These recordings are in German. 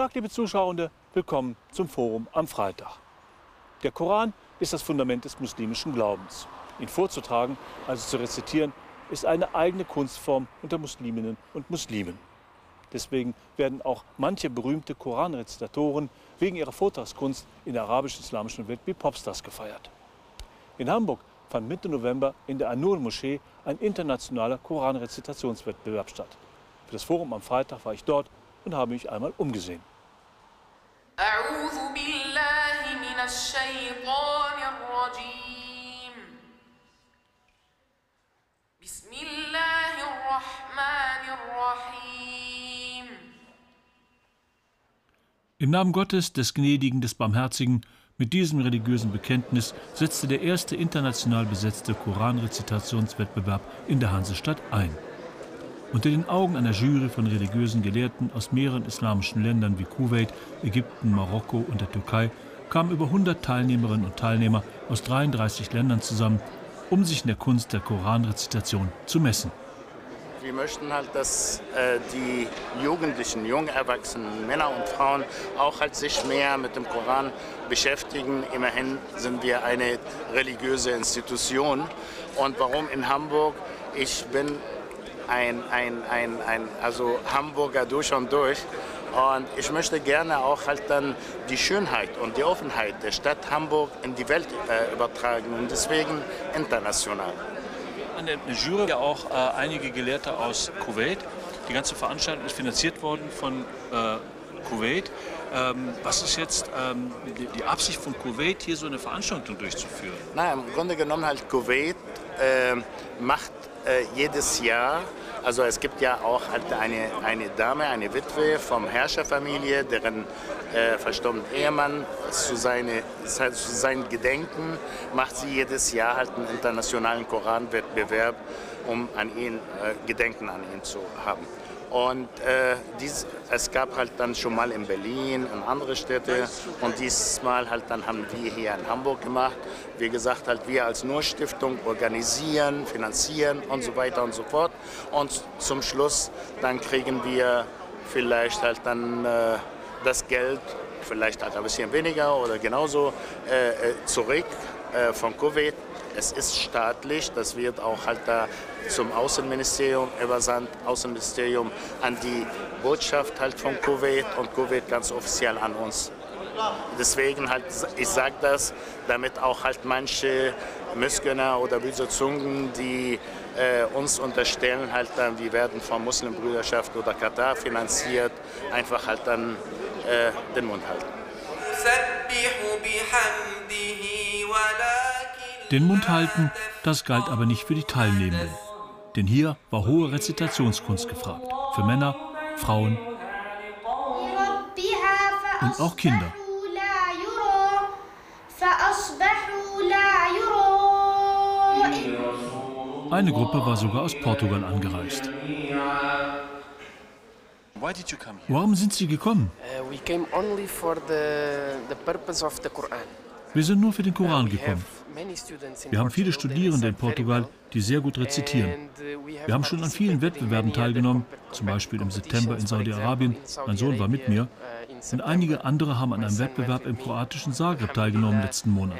Tag, liebe Zuschauer, willkommen zum Forum am Freitag. Der Koran ist das Fundament des muslimischen Glaubens. Ihn vorzutragen, also zu rezitieren, ist eine eigene Kunstform unter Musliminnen und Muslimen. Deswegen werden auch manche berühmte Koranrezitatoren wegen ihrer Vortragskunst in der arabisch-islamischen Welt wie Popstars gefeiert. In Hamburg fand Mitte November in der Anur-Moschee ein internationaler Koranrezitationswettbewerb statt. Für das Forum am Freitag war ich dort und habe mich einmal umgesehen. Im Namen Gottes, des Gnädigen, des Barmherzigen, mit diesem religiösen Bekenntnis setzte der erste international besetzte Koranrezitationswettbewerb in der Hansestadt ein. Unter den Augen einer Jury von religiösen Gelehrten aus mehreren islamischen Ländern wie Kuwait, Ägypten, Marokko und der Türkei kamen über 100 Teilnehmerinnen und Teilnehmer aus 33 Ländern zusammen, um sich in der Kunst der Koranrezitation zu messen. Wir möchten halt, dass äh, die Jugendlichen, jungen Erwachsenen, Männer und Frauen auch halt sich mehr mit dem Koran beschäftigen. Immerhin sind wir eine religiöse Institution. Und warum in Hamburg? Ich bin ein, ein, ein, ein also Hamburger durch und durch. Und ich möchte gerne auch halt dann die Schönheit und die Offenheit der Stadt Hamburg in die Welt äh, übertragen und deswegen international. An der Jury ja auch äh, einige Gelehrte aus Kuwait. Die ganze Veranstaltung ist finanziert worden von äh, Kuwait. Ähm, was ist jetzt ähm, die, die, Absicht von Kuwait, hier so eine Veranstaltung durchzuführen? Na, im Grunde genommen halt Kuwait äh, macht äh, jedes Jahr also es gibt ja auch halt eine, eine Dame, eine Witwe vom Herrscherfamilie, deren äh, verstorbenen Ehemann zu, seine, zu seinem Gedenken macht sie jedes Jahr halt einen internationalen Koranwettbewerb, um an ihn äh, Gedenken an ihn zu haben. Und äh, dies, es gab halt dann schon mal in Berlin und andere Städte und diesmal halt dann haben wir hier in Hamburg gemacht. Wie gesagt, halt wir als Nur-Stiftung organisieren, finanzieren und so weiter und so fort. Und zum Schluss dann kriegen wir vielleicht halt dann äh, das Geld, vielleicht halt ein bisschen weniger oder genauso äh, äh zurück äh, von Kuwait es ist staatlich, das wird auch halt da zum Außenministerium übersandt, Außenministerium an die Botschaft halt von Kuwait und Kuwait ganz offiziell an uns. Deswegen halt, ich sage das, damit auch halt manche Missgönner oder böse Zungen, die äh, uns unterstellen, halt dann, wir werden von Muslimbrüderschaft oder Katar finanziert, einfach halt dann äh, den Mund halten. Den Mund halten, das galt aber nicht für die Teilnehmenden. Denn hier war hohe Rezitationskunst gefragt. Für Männer, Frauen und auch Kinder. Eine Gruppe war sogar aus Portugal angereist. Warum sind Sie gekommen? Uh. Wir sind nur für den Koran gekommen. Wir haben viele Studierende in Portugal, die sehr gut rezitieren. Wir haben schon an vielen Wettbewerben teilgenommen, zum Beispiel im September in Saudi-Arabien. Mein Sohn war mit mir. Und einige andere haben an einem Wettbewerb im kroatischen Zagreb teilgenommen letzten Monat.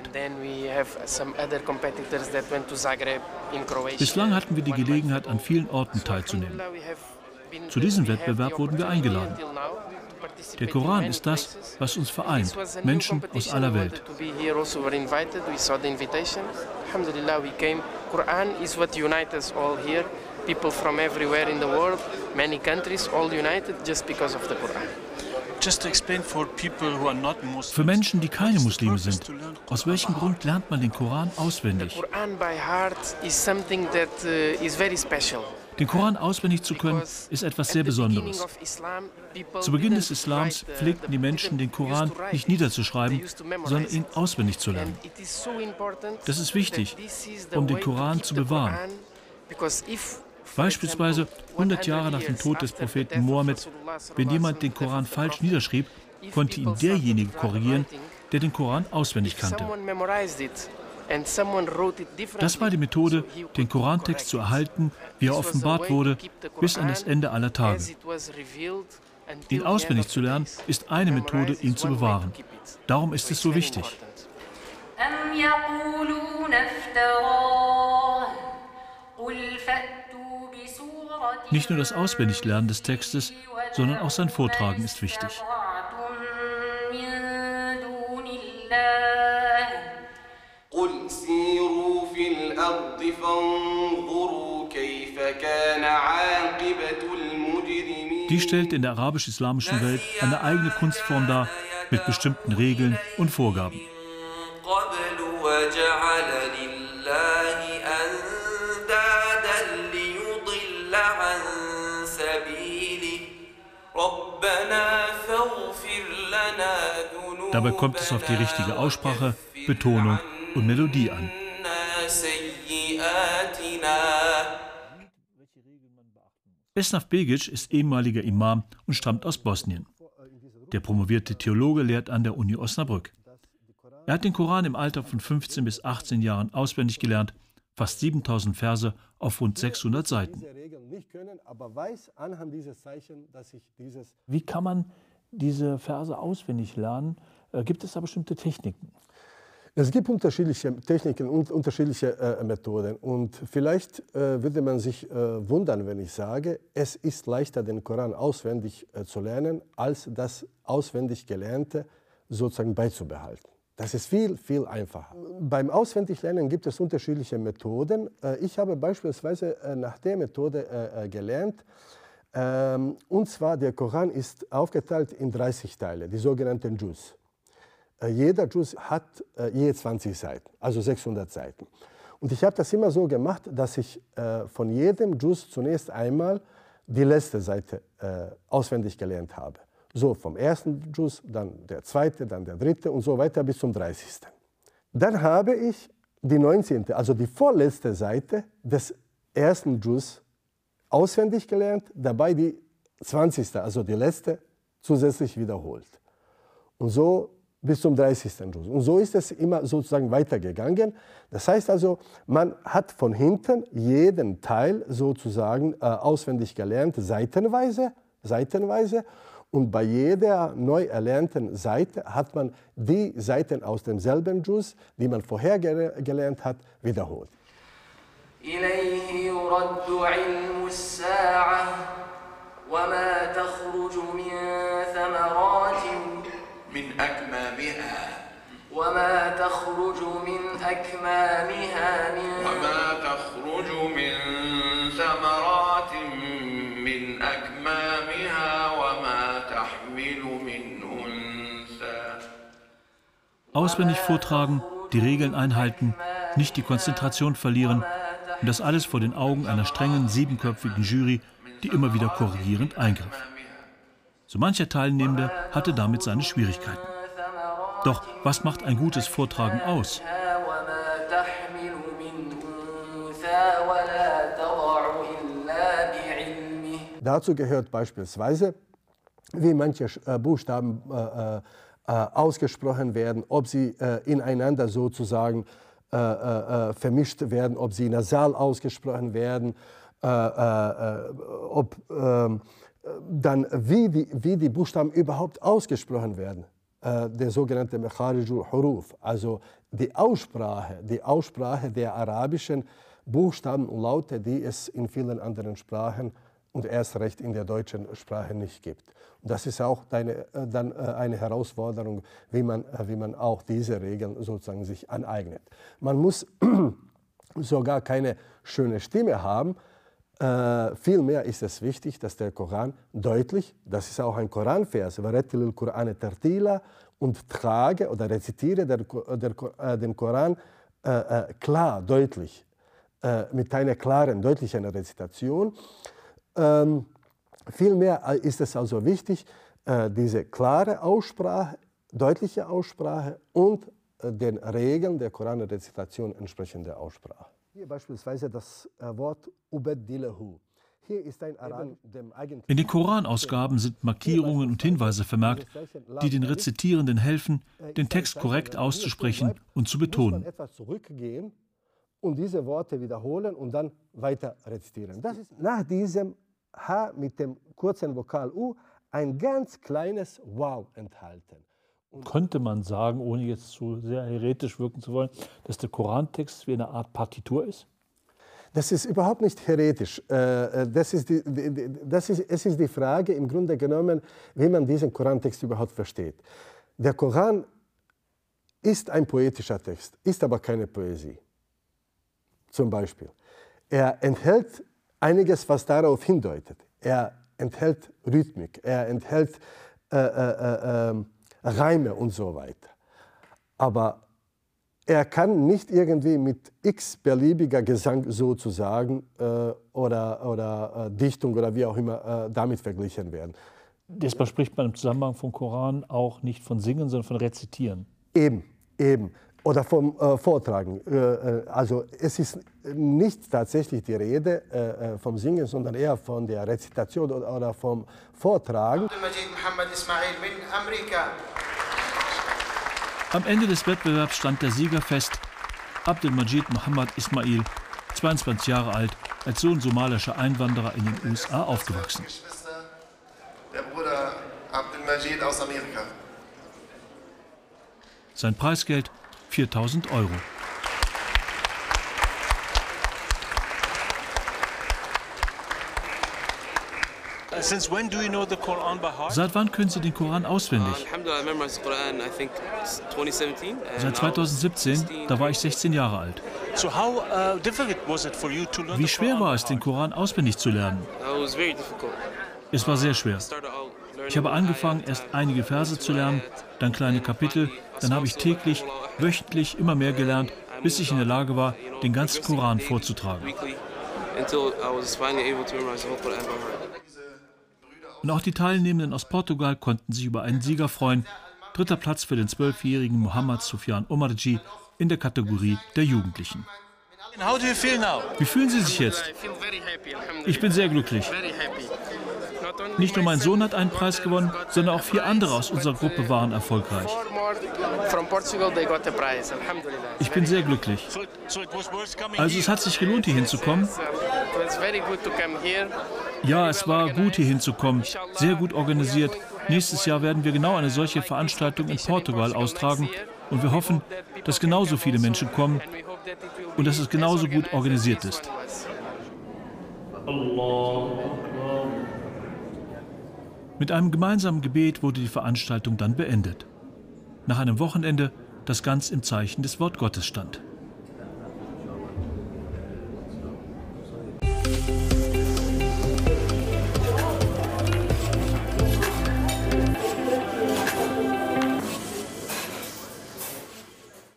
Bislang hatten wir die Gelegenheit, an vielen Orten teilzunehmen. Zu diesem Wettbewerb wurden wir eingeladen. Der Koran ist das, was uns vereint, Menschen aus aller Welt. People from everywhere in the world, many countries, all united just because of the Quran. Für Menschen, die keine Muslime sind, aus welchem Grund lernt man den Koran auswendig? The Quran by heart is something that uh, is very special. Den Koran auswendig zu können, ist etwas sehr Besonderes. Zu Beginn des Islams pflegten die Menschen, den Koran nicht niederzuschreiben, sondern ihn auswendig zu lernen. Das ist wichtig, um den Koran zu bewahren. Beispielsweise 100 Jahre nach dem Tod des Propheten Mohammed, wenn jemand den Koran falsch niederschrieb, konnte ihn derjenige korrigieren, der den Koran auswendig kannte. Das war die Methode, den Korantext zu erhalten, wie er offenbart wurde, bis an das Ende aller Tage. Ihn auswendig zu lernen, ist eine Methode, ihn zu bewahren. Darum ist es so wichtig. Nicht nur das Auswendiglernen des Textes, sondern auch sein Vortragen ist wichtig. Die stellt in der arabisch-islamischen Welt eine eigene Kunstform dar mit bestimmten Regeln und Vorgaben. Dabei kommt es auf die richtige Aussprache, Betonung und Melodie an. Esnaf Begic ist ehemaliger Imam und stammt aus Bosnien. Der promovierte Theologe lehrt an der Uni Osnabrück. Er hat den Koran im Alter von 15 bis 18 Jahren auswendig gelernt, fast 7000 Verse auf rund 600 Seiten. Wie kann man diese Verse auswendig lernen? Äh, gibt es da bestimmte Techniken? Es gibt unterschiedliche Techniken und unterschiedliche äh, Methoden. Und vielleicht äh, würde man sich äh, wundern, wenn ich sage, es ist leichter, den Koran auswendig äh, zu lernen, als das auswendig Gelernte sozusagen beizubehalten. Das ist viel, viel einfacher. Beim Auswendiglernen gibt es unterschiedliche Methoden. Äh, ich habe beispielsweise äh, nach der Methode gelernt, ähm, und zwar der Koran ist aufgeteilt in 30 Teile, die sogenannten Juz. Äh, jeder Juz hat äh, je 20 Seiten, also 600 Seiten. Und ich habe das immer so gemacht, dass ich äh, von jedem Juz zunächst einmal die letzte Seite auswendig gelernt habe. So vom ersten Juz, dann der zweite, dann der dritte und so weiter bis zum 30. Dann habe ich die 19., also die vorletzte Seite des ersten Juz auswendig gelernt, dabei die 20., also die letzte, zusätzlich wiederholt. Und so bis zum 30. Juz. Und so ist es immer sozusagen weitergegangen. Das heißt also, man hat von hinten jeden Teil sozusagen äh, auswendig gelernt, seitenweise, seitenweise. Und bei jeder neu erlernten Seite hat man die Seiten aus demselben Juz, die man vorher gelernt hat, wiederholt. إليه يرد علم الساعة وما تخرج من ثمرات من أكمامها وما تخرج من أكمامها من وما تخرج من ثمرات من أكمامها وما تحمل من أنثى Auswendig vortragen, die Regeln einhalten, nicht die Konzentration verlieren und das alles vor den Augen einer strengen, siebenköpfigen Jury, die immer wieder korrigierend eingriff. So mancher Teilnehmende hatte damit seine Schwierigkeiten. Doch was macht ein gutes Vortragen aus? Dazu gehört beispielsweise, wie manche äh, Buchstaben äh, äh, ausgesprochen werden, ob sie ineinander sozusagen vermischt werden, ob sie nasal ausgesprochen werden, ob ähm, dann wie die, wie die Buchstaben überhaupt ausgesprochen werden. Äh, der sogenannte Mekharijul Huruf, also die Aussprache, die Aussprache der arabischen Buchstaben und Laute, die es in vielen anderen Sprachen und erst recht in der deutschen Sprache nicht gibt. Und das ist auch eine, äh, dann äh, eine Herausforderung, wie man, wie man auch diese Regeln sozusagen sich aneignet. Man muss sogar keine schöne Stimme haben, äh, vielmehr ist es wichtig, dass der Koran deutlich, das ist auch ein Koranvers, und trage oder rezitiere der, der, äh, den Koran äh, äh, klar, deutlich, äh, mit einer klaren, deutlichen Rezitation. Ähm, vielmehr ist es also wichtig, diese klare Aussprache, deutliche Aussprache und den Regeln der Koranrezitation entsprechende Aussprache. Hier beispielsweise das äh, Wort Ubeddilahu. In den Koranausgaben sind Markierungen und Hinweise vermerkt, die den Rezitierenden helfen, äh, den Text korrekt auszusprechen und zu betonen. etwas zurückgehen und diese Worte wiederholen und dann weiter rezitieren. Das ist nach diesem H mit dem kurzen Vokal U ein ganz kleines Wow enthalten. Könnte man sagen, ohne jetzt zu sehr heretisch wirken zu wollen, dass der Korantext wie eine Art Partitur ist? Das ist überhaupt nicht heretisch. Äh, äh, das ist die, das ist, es ist die Frage im Grunde genommen, wie man diesen Korantext überhaupt versteht. Der Koran ist ein poetischer Text, ist aber keine Poesie. Zum Beispiel. Er enthält einiges, was darauf hindeutet. Er enthält Rhythmik, er enthält äh, äh, äh, ähm, Reime und so weiter. Aber er kann nicht irgendwie mit x-beliebiger Gesang sozusagen äh, oder, oder äh, Dichtung oder wie auch immer äh, damit verglichen werden. Deshalb spricht man im Zusammenhang vom Koran auch nicht von Singen, sondern von Rezitieren. Eben, eben. Oder vom äh, Vortragen. Äh, äh, also es ist nicht tatsächlich die Rede äh, vom Singen, sondern eher von der Rezitation oder, oder vom Vortragen. Am Ende des Wettbewerbs stand der Sieger fest. Abdelmajid Mohammed Ismail, 22 Jahre alt, als Sohn somalischer Einwanderer in den USA aufgewachsen. Der Bruder Abdelmajid aus Amerika. Sein Preisgeld 4000 Euro. Seit wann können Sie den Koran auswendig? Seit 2017, da war ich 16 Jahre alt. Uh, Wie schwer war es, den Koran auswendig zu lernen? Es war sehr schwer. Ich habe angefangen, erst einige Verse zu lernen, dann kleine Kapitel, dann habe ich täglich, wöchentlich immer mehr gelernt, bis ich in der Lage war, den ganzen Koran vorzutragen. Und auch die Teilnehmenden aus Portugal konnten sich über einen Sieger freuen. Dritter Platz für den zwölfjährigen Mohammad Sufyan Omarji in der Kategorie der Jugendlichen. Wie fühlen Sie sich jetzt? Ich bin sehr glücklich. Nicht nur mein Sohn hat einen Preis gewonnen, sondern auch vier andere aus unserer Gruppe waren erfolgreich. Ich bin sehr glücklich. Also es hat sich gelohnt, hier hinzukommen. Ja, es war gut, hier hinzukommen. Sehr gut organisiert. Nächstes Jahr werden wir genau eine solche Veranstaltung in Portugal austragen. Und wir hoffen, dass genauso viele Menschen kommen und dass es genauso gut organisiert ist. Mit einem gemeinsamen Gebet wurde die Veranstaltung dann beendet. Nach einem Wochenende, das ganz im Zeichen des Wort Gottes stand.